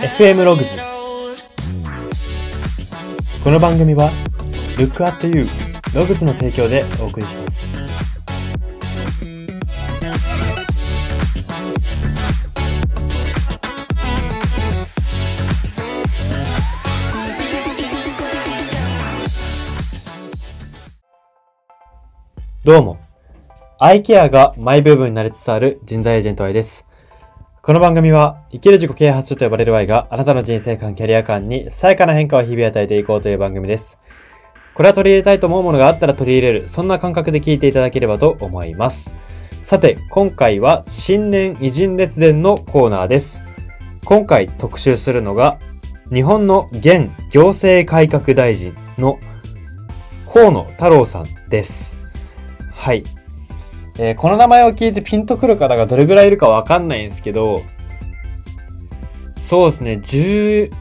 FM ログズこの番組は Look at You ログズの提供でお送りします。どうも。アイケアがマイブームになりつつある人材エージェント Y です。この番組は、生きる自己啓発書と呼ばれる Y があなたの人生観、キャリア観にさやかな変化を日々与えていこうという番組です。これは取り入れたいと思うものがあったら取り入れる、そんな感覚で聞いていただければと思います。さて、今回は新年偉人列伝のコーナーです。今回特集するのが、日本の現行政改革大臣の河野太郎さんです。はい。えーこの名前を聞いてピンとくる方がどれぐらいいるかわかんないんですけど、そうですね、10、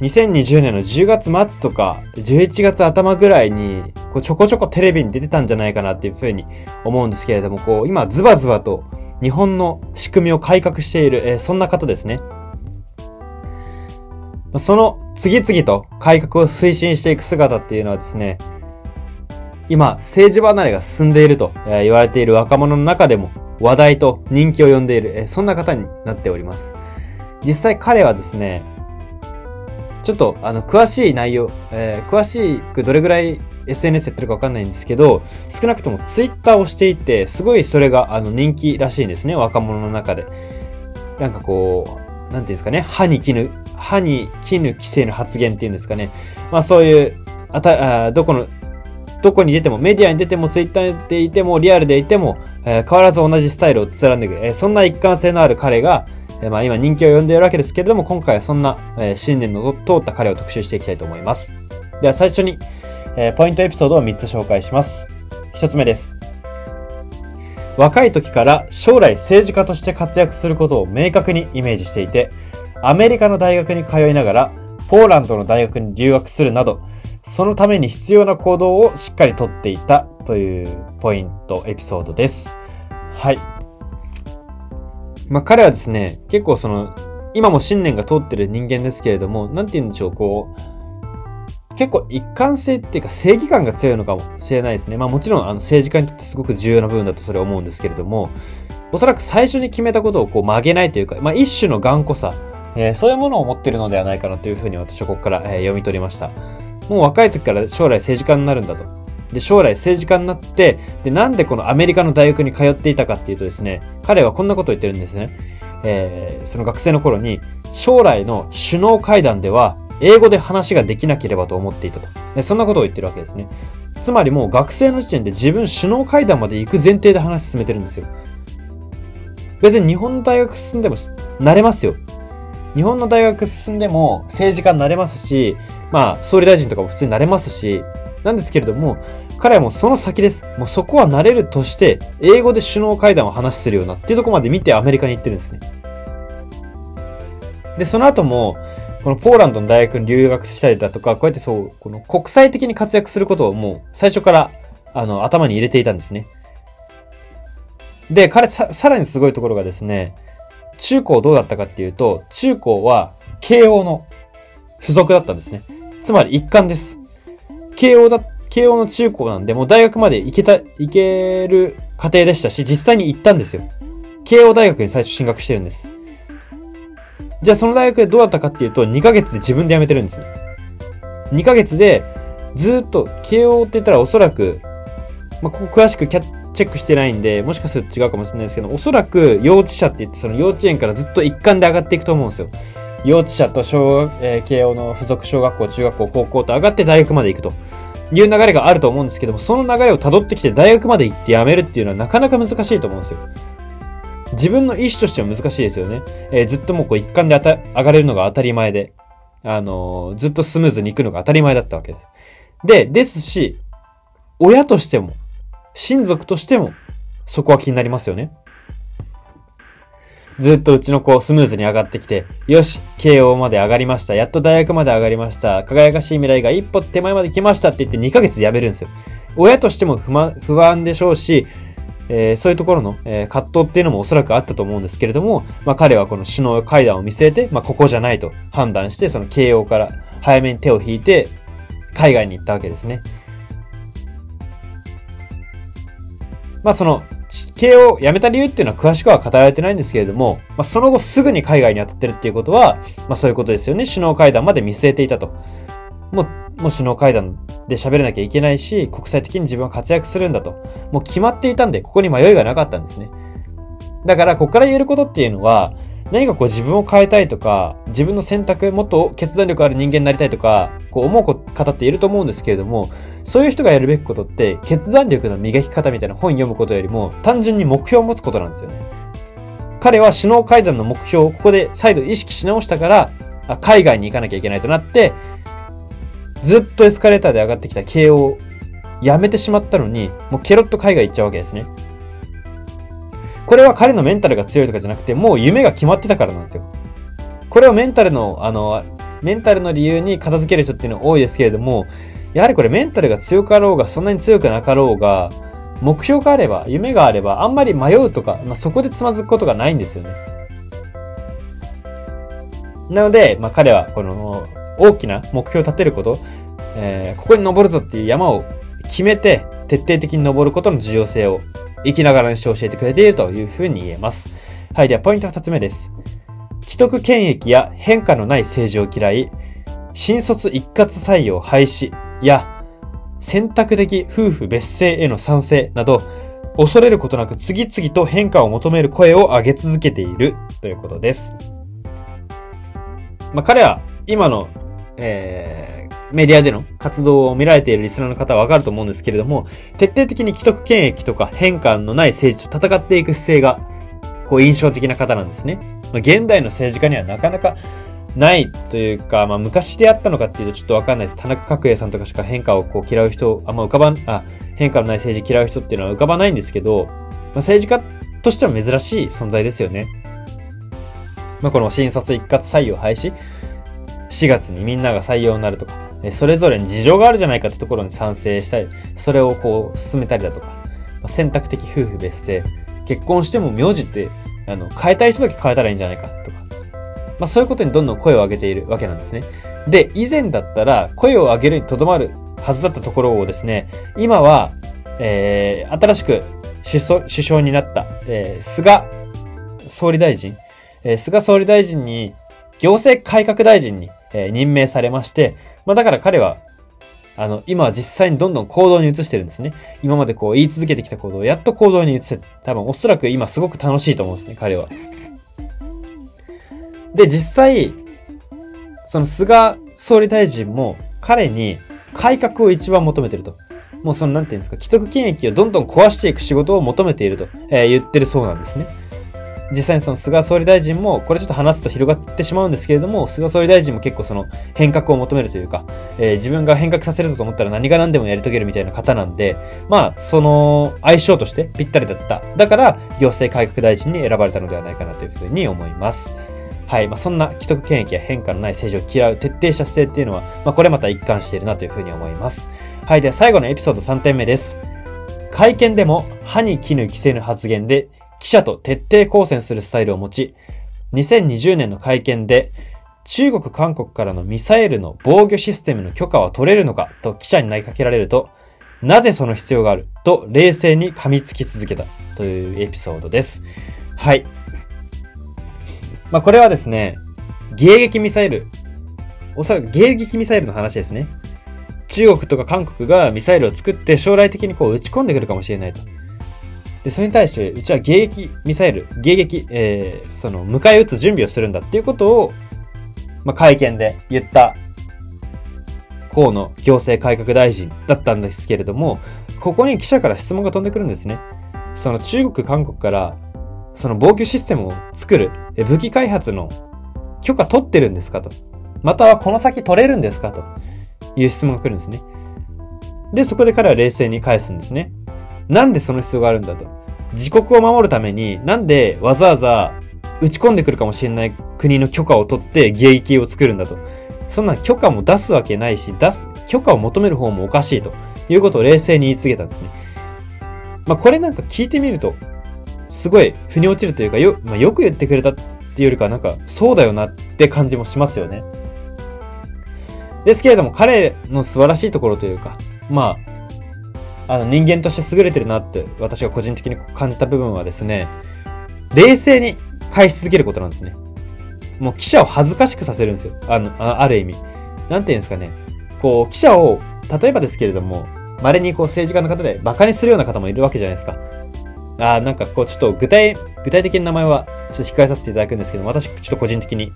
2020年の10月末とか11月頭ぐらいにこうちょこちょこテレビに出てたんじゃないかなっていうふうに思うんですけれども、こう今ズバズバと日本の仕組みを改革している、えーそんな方ですね。その次々と改革を推進していく姿っていうのはですね、今、政治離れが進んでいると言われている若者の中でも話題と人気を呼んでいる、そんな方になっております。実際彼はですね、ちょっとあの詳しい内容、えー詳しくどれぐらい SNS やってるかわかんないんですけど、少なくとも Twitter をしていて、すごいそれがあの人気らしいんですね、若者の中で。なんかこう、なんていうんですかね、歯に絹、歯に絹規制の発言っていうんですかね。まあそういう、あた、あどこの、どこに出ても、メディアに出ても、ツイッターでいても、リアルでいても、えー変わらず同じスタイルを貫く、えーそんな一貫性のある彼が、えーまあ今人気を呼んでいるわけですけれども、今回はそんな、えー信念の通った彼を特集していきたいと思います。では最初に、えーポイントエピソードを3つ紹介します。1つ目です。若い時から将来政治家として活躍することを明確にイメージしていて、アメリカの大学に通いながら、ポーランドの大学に留学するなど、そのために必要な行動をしっかりとっていたというポイント、エピソードです。はい。まあ彼はですね、結構その、今も信念が通ってる人間ですけれども、なんて言うんでしょう、こう、結構一貫性っていうか正義感が強いのかもしれないですね。まあもちろんあの政治家にとってすごく重要な部分だとそれは思うんですけれども、おそらく最初に決めたことをこう曲げないというか、まあ一種の頑固さ、えーそういうものを持ってるのではないかなというふうに私はここから、えー読み取りました。もう若い時から将来政治家になるんだと。で、将来政治家になって、で、なんでこのアメリカの大学に通っていたかっていうとですね、彼はこんなことを言ってるんですね。えーその学生の頃に、将来の首脳会談では、英語で話ができなければと思っていたと。でそんなことを言ってるわけですね。つまりもう学生の時点で自分首脳会談まで行く前提で話進めてるんですよ。別に日本の大学進んでもなれますよ。日本の大学進んでも政治家になれますし、まあ総理大臣とかも普通になれますし、なんですけれども、彼はもうその先です。もうそこはなれるとして、英語で首脳会談を話するようなっていうとこまで見てアメリカに行ってるんですね。で、その後も、このポーランドの大学に留学したりだとか、こうやってそう、この国際的に活躍することをもう最初から、あの、頭に入れていたんですね。で、彼さ、さらにすごいところがですね、中高どうだったかっていうと、中高は慶応の付属だったんですね。つまり一貫です。慶応だ、慶応の中高なんで、もう大学まで行けた、行ける過程でしたし、実際に行ったんですよ。慶応大学に最初進学してるんです。じゃあその大学でどうだったかっていうと、2ヶ月で自分で辞めてるんですね。2ヶ月で、ずっと、慶応って言ったらおそらく、まあ、ここ詳しくキャッチェックしてないんで、もしかすると違うかもしれないですけど、おそらく幼稚舎って言って、その幼稚園からずっと一貫で上がっていくと思うんですよ。幼稚舎と小、えー慶応の付属小学校、中学校、高校と上がって大学まで行くと。いう流れがあると思うんですけども、その流れを辿ってきて大学まで行って辞めるっていうのはなかなか難しいと思うんですよ。自分の意思としては難しいですよね。えーずっともうこう一貫で上がれるのが当たり前で、あのーずっとスムーズに行くのが当たり前だったわけです。で、ですし、親としても、親族としても、そこは気になりますよね。ずっとうちの子スムーズに上がってきて、よし、慶応まで上がりました。やっと大学まで上がりました。輝かしい未来が一歩手前まで来ましたって言って2ヶ月で辞めるんですよ。親としても不満不安でしょうし、えー、そういうところの、えー、葛藤っていうのもおそらくあったと思うんですけれども、まあ彼はこの首脳会談を見据えて、まあここじゃないと判断して、その慶応から早めに手を引いて、海外に行ったわけですね。まあその、地形を辞めた理由っていうのは詳しくは語られてないんですけれども、まあその後すぐに海外に当たってるっていうことは、まあそういうことですよね。首脳会談まで見据えていたと。もう、もう首脳会談で喋らなきゃいけないし、国際的に自分は活躍するんだと。もう決まっていたんで、ここに迷いがなかったんですね。だから、ここから言えることっていうのは、何かこう自分を変えたいとか、自分の選択、もっと決断力ある人間になりたいとか、こう思う方っていると思うんですけれども、そういう人がやるべきことって、決断力の磨き方みたいな本読むことよりも、単純に目標を持つことなんですよね。彼は首脳会談の目標をここで再度意識し直したから、海外に行かなきゃいけないとなって、ずっとエスカレーターで上がってきた慶応をやめてしまったのに、もうケロッと海外行っちゃうわけですね。これは彼のメンタルが強いとかじゃなくて、もう夢が決まってたからなんですよ。これをメンタルの、あの、メンタルの理由に片付ける人っていうのは多いですけれども、やはりこれメンタルが強かろうが、そんなに強くなかろうが、目標があれば、夢があれば、あんまり迷うとか、まあ、そこでつまずくことがないんですよね。なので、まあ、彼は、この、大きな目標を立てること、えー、ここに登るぞっていう山を決めて、徹底的に登ることの重要性を生きながらにして教えてくれているというふうに言えます。はい、ではポイント二つ目です。既得権益や変化のない政治を嫌い、新卒一括採用廃止や選択的夫婦別姓への賛成など、恐れることなく次々と変化を求める声を上げ続けているということです。まあ、彼は今のえー、メディアでの活動を見られているリスナーの方はわかると思うんですけれども、徹底的に既得権益とか変化のない政治と戦っていく姿勢が、こう印象的な方なんですね。ま、現代の政治家にはなかなかないというか、まあ昔であったのかっていうとちょっとわかんないです。田中角栄さんとかしか変化をこう嫌う人、あんま浮かばん、あ、変化のない政治嫌う人っていうのは浮かばないんですけど、まあ、政治家としては珍しい存在ですよね。まあこの新卒一括採用廃止4月にみんなが採用になるとか、それぞれに事情があるじゃないかってところに賛成したり、それをこう進めたりだとか、選択的夫婦別姓、結婚しても名字って、あの、変えたい人だけ変えたらいいんじゃないかとか、まあそういうことにどんどん声を上げているわけなんですね。で、以前だったら声を上げるにとどまるはずだったところをですね、今は、えー、新しく首相首相になった、えー、菅総理大臣、えー、菅総理大臣に行政改革大臣にえ、任命されまして、まあだから彼は、あの、今は実際にどんどん行動に移してるんですね。今までこう言い続けてきた行動をやっと行動に移せ、多分おそらく今すごく楽しいと思うんですね、彼は。で、実際、その菅総理大臣も彼に改革を一番求めてると。もうそのなんていうんですか、既得権益をどんどん壊していく仕事を求めていると、えー、言ってるそうなんですね。実際にその菅総理大臣も、これちょっと話すと広がってしまうんですけれども、菅総理大臣も結構その変革を求めるというか、えー、自分が変革させるぞと思ったら何が何でもやり遂げるみたいな方なんで、まあ、その相性としてぴったりだった。だから、行政改革大臣に選ばれたのではないかなというふうに思います。はい。まあ、そんな既得権益や変化のない政治を嫌う徹底した姿勢っていうのは、まあ、これまた一貫しているなというふうに思います。はい。では最後のエピソード3点目です。会見でも歯に絹着せぬ発言で記者と徹底抗戦するスタイルを持ち、2020年の会見で、中国、韓国からのミサイルの防御システムの許可は取れるのかと記者に投げかけられると、なぜその必要があると冷静に噛みつき続けたというエピソードです。はい。まあ、これはですね、迎撃ミサイル。おそらく迎撃ミサイルの話ですね。中国とか韓国がミサイルを作って将来的にこう撃ち込んでくるかもしれないと。で、それに対して、うちは迎撃ミサイル、迎撃、えー、その、迎え撃つ準備をするんだっていうことを、まあ、会見で言った河野行政改革大臣だったんですけれども、ここに記者から質問が飛んでくるんですね。その中国、韓国から、その防御システムを作る、武器開発の許可取ってるんですかと。またはこの先取れるんですかという質問が来るんですね。で、そこで彼は冷静に返すんですね。なんでその必要があるんだと。自国を守るために、なんでわざわざ打ち込んでくるかもしれない国の許可を取って迎撃を作るんだと。そんな許可も出すわけないし、出す、許可を求める方もおかしいということを冷静に言い告げたんですね。まあ、これなんか聞いてみると、すごい腑に落ちるというか、よ、まあ、よく言ってくれたっていうよりかなんか、そうだよなって感じもしますよね。ですけれども、彼の素晴らしいところというか、まあ、あの人間として優れてるなって私が個人的に感じた部分はですね、冷静に返し続けることなんですね。もう記者を恥ずかしくさせるんですよ。あの、ある意味。なんて言うんですかね。こう、記者を、例えばですけれども、稀にこう政治家の方で馬鹿にするような方もいるわけじゃないですか。あなんかこうちょっと具体、具体的な名前はちょっと控えさせていただくんですけど、私ちょっと個人的に、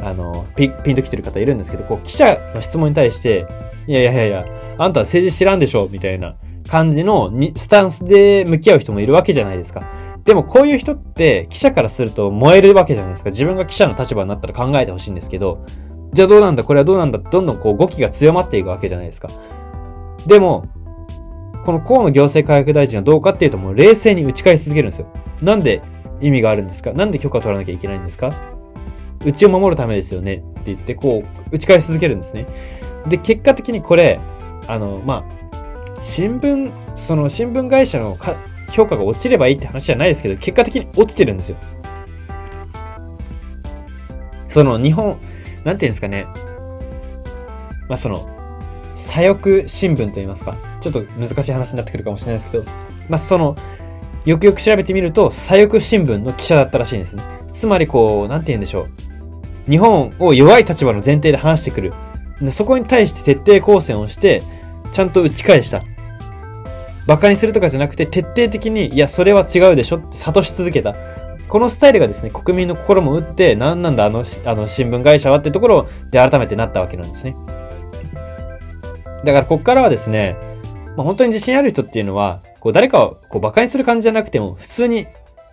あの、ピンと来てる方いるんですけど、こう記者の質問に対して、いやいやいやいや、あんたは政治知らんでしょみたいな感じのにスタンスで向き合う人もいるわけじゃないですか。でもこういう人って記者からすると燃えるわけじゃないですか。自分が記者の立場になったら考えてほしいんですけど、じゃあどうなんだこれはどうなんだどんどんこう語気が強まっていくわけじゃないですか。でも、この河野行政改革大臣はどうかっていうともう冷静に打ち返し続けるんですよ。なんで意味があるんですか？なんで許可取らなきゃいけないんですか？うちを守るためですよねって言ってこう打ち返し続けるんですね。で、結果的にこれ、あの、まあ、新聞、その新聞会社の評価が落ちればいいって話じゃないですけど、結果的に落ちてるんですよ。その日本、なんていうんですかね。まあ、その、左翼新聞と言いますか。ちょっと難しい話になってくるかもしれないですけど、まあ、その、よくよく調べてみると、左翼新聞の記者だったらしいんですね。つまりこう、なんて言うんでしょう。日本を弱い立場の前提で話してくる。そこに対して徹底抗戦をして、ちゃんと打ち返した。バカにするとかじゃなくて、徹底的に、いや、それは違うでしょって諭し続けた。このスタイルがですね、国民の心も打って、何なんだ、あの、あの、新聞会社はってところで改めてなったわけなんですね。だからこっからはですね、まあ、本当に自信ある人っていうのは、こう誰かをこう馬鹿にする感じじゃなくても、普通に、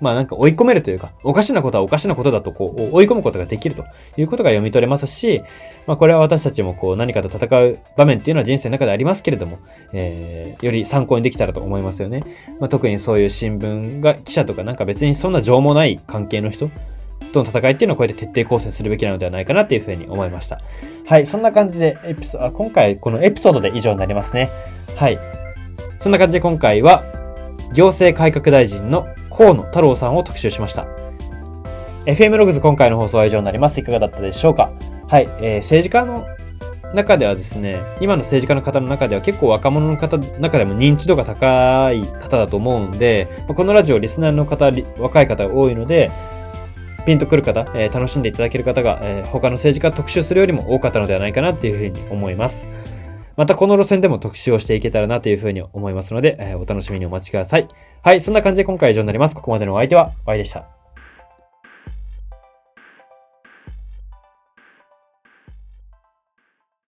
まあなんか追い込めるというか、おかしなことはおかしなことだとこう追い込むことができるということが読み取れますし、まあこれは私たちもこう何かと戦う場面っていうのは人生の中でありますけれども、えー、より参考にできたらと思いますよね。まあ特にそういう新聞が、記者とかなんか別にそんな情もない関係の人との戦いっていうのをこうやって徹底抗戦するべきなのではないかなっていうふうに思いました。はい、そんな感じでエピソあ今回このエピソードで以上になりますね。はい。そんな感じで今回は行政改革大臣の河野太郎さんを特集しました。FM ログズ今回の放送は以上になります。いかがだったでしょうか？はい、えー、政治家の中ではですね、今の政治家の方の中では結構若者の方の中でも認知度が高い方だと思うんで、このラジオリスナーの方、若い方が多いので、ピンとくる方、えー、楽しんでいただける方が、えー、他の政治家特集するよりも多かったのではないかなっていうふうに思います。またこの路線でも特集をしていけたらなというふうに思いますので、えー、お楽しみにお待ちください。はい、そんな感じで今回は以上になります。ここまでのお相手は、Y でした。